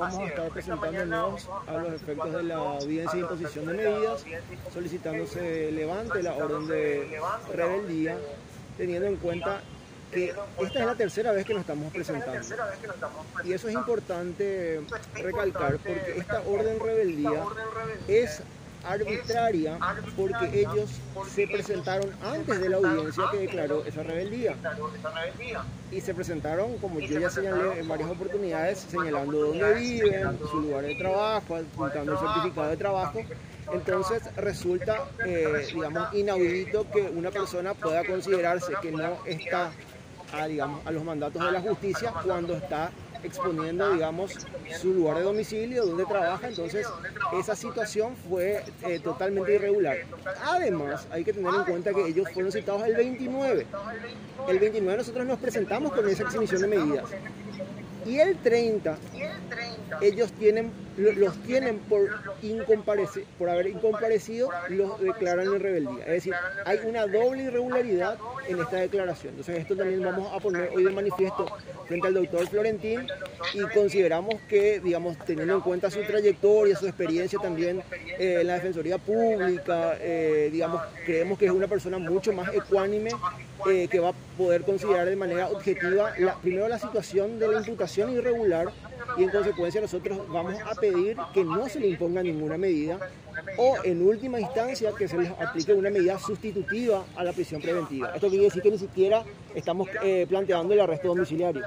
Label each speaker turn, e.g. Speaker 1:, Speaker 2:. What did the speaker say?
Speaker 1: vamos a estar presentándonos a los efectos de la audiencia de imposición de medidas, solicitándose levante la orden de rebeldía, teniendo en cuenta que esta es la tercera vez que nos estamos presentando. Y eso es importante recalcar porque esta orden rebeldía es arbitraria porque ellos se presentaron antes de la audiencia que declaró esa rebeldía. Y se presentaron, como yo ya señalé en varias oportunidades, señalando dónde viven, su lugar de trabajo, apuntando el certificado de trabajo. Entonces resulta, eh, digamos, inaudito que una persona pueda considerarse que no está a, digamos, a los mandatos de la justicia cuando está exponiendo, digamos, su lugar de domicilio, donde trabaja, entonces esa situación fue eh, totalmente irregular. Además, hay que tener en cuenta que ellos fueron citados el 29. El 29 nosotros nos presentamos con esa exhibición de medidas. Y el 30, ellos tienen, los tienen por, por haber incomparecido, los declaran en rebeldía. Es decir, hay una doble irregularidad en esta declaración. Entonces esto también vamos a poner hoy de manifiesto frente al doctor Florentín y consideramos que, digamos, teniendo en cuenta su trayectoria, su experiencia también eh, en la Defensoría Pública, eh, digamos, creemos que es una persona mucho más ecuánime eh, que va a poder considerar de manera objetiva primero la situación de la imputación irregular y en consecuencia nosotros vamos a pedir que no se le imponga ninguna medida o en última instancia que se les aplique una medida sustitutiva a la prisión preventiva. Esto quiere decir que ni siquiera estamos eh, planteando el arresto domiciliario.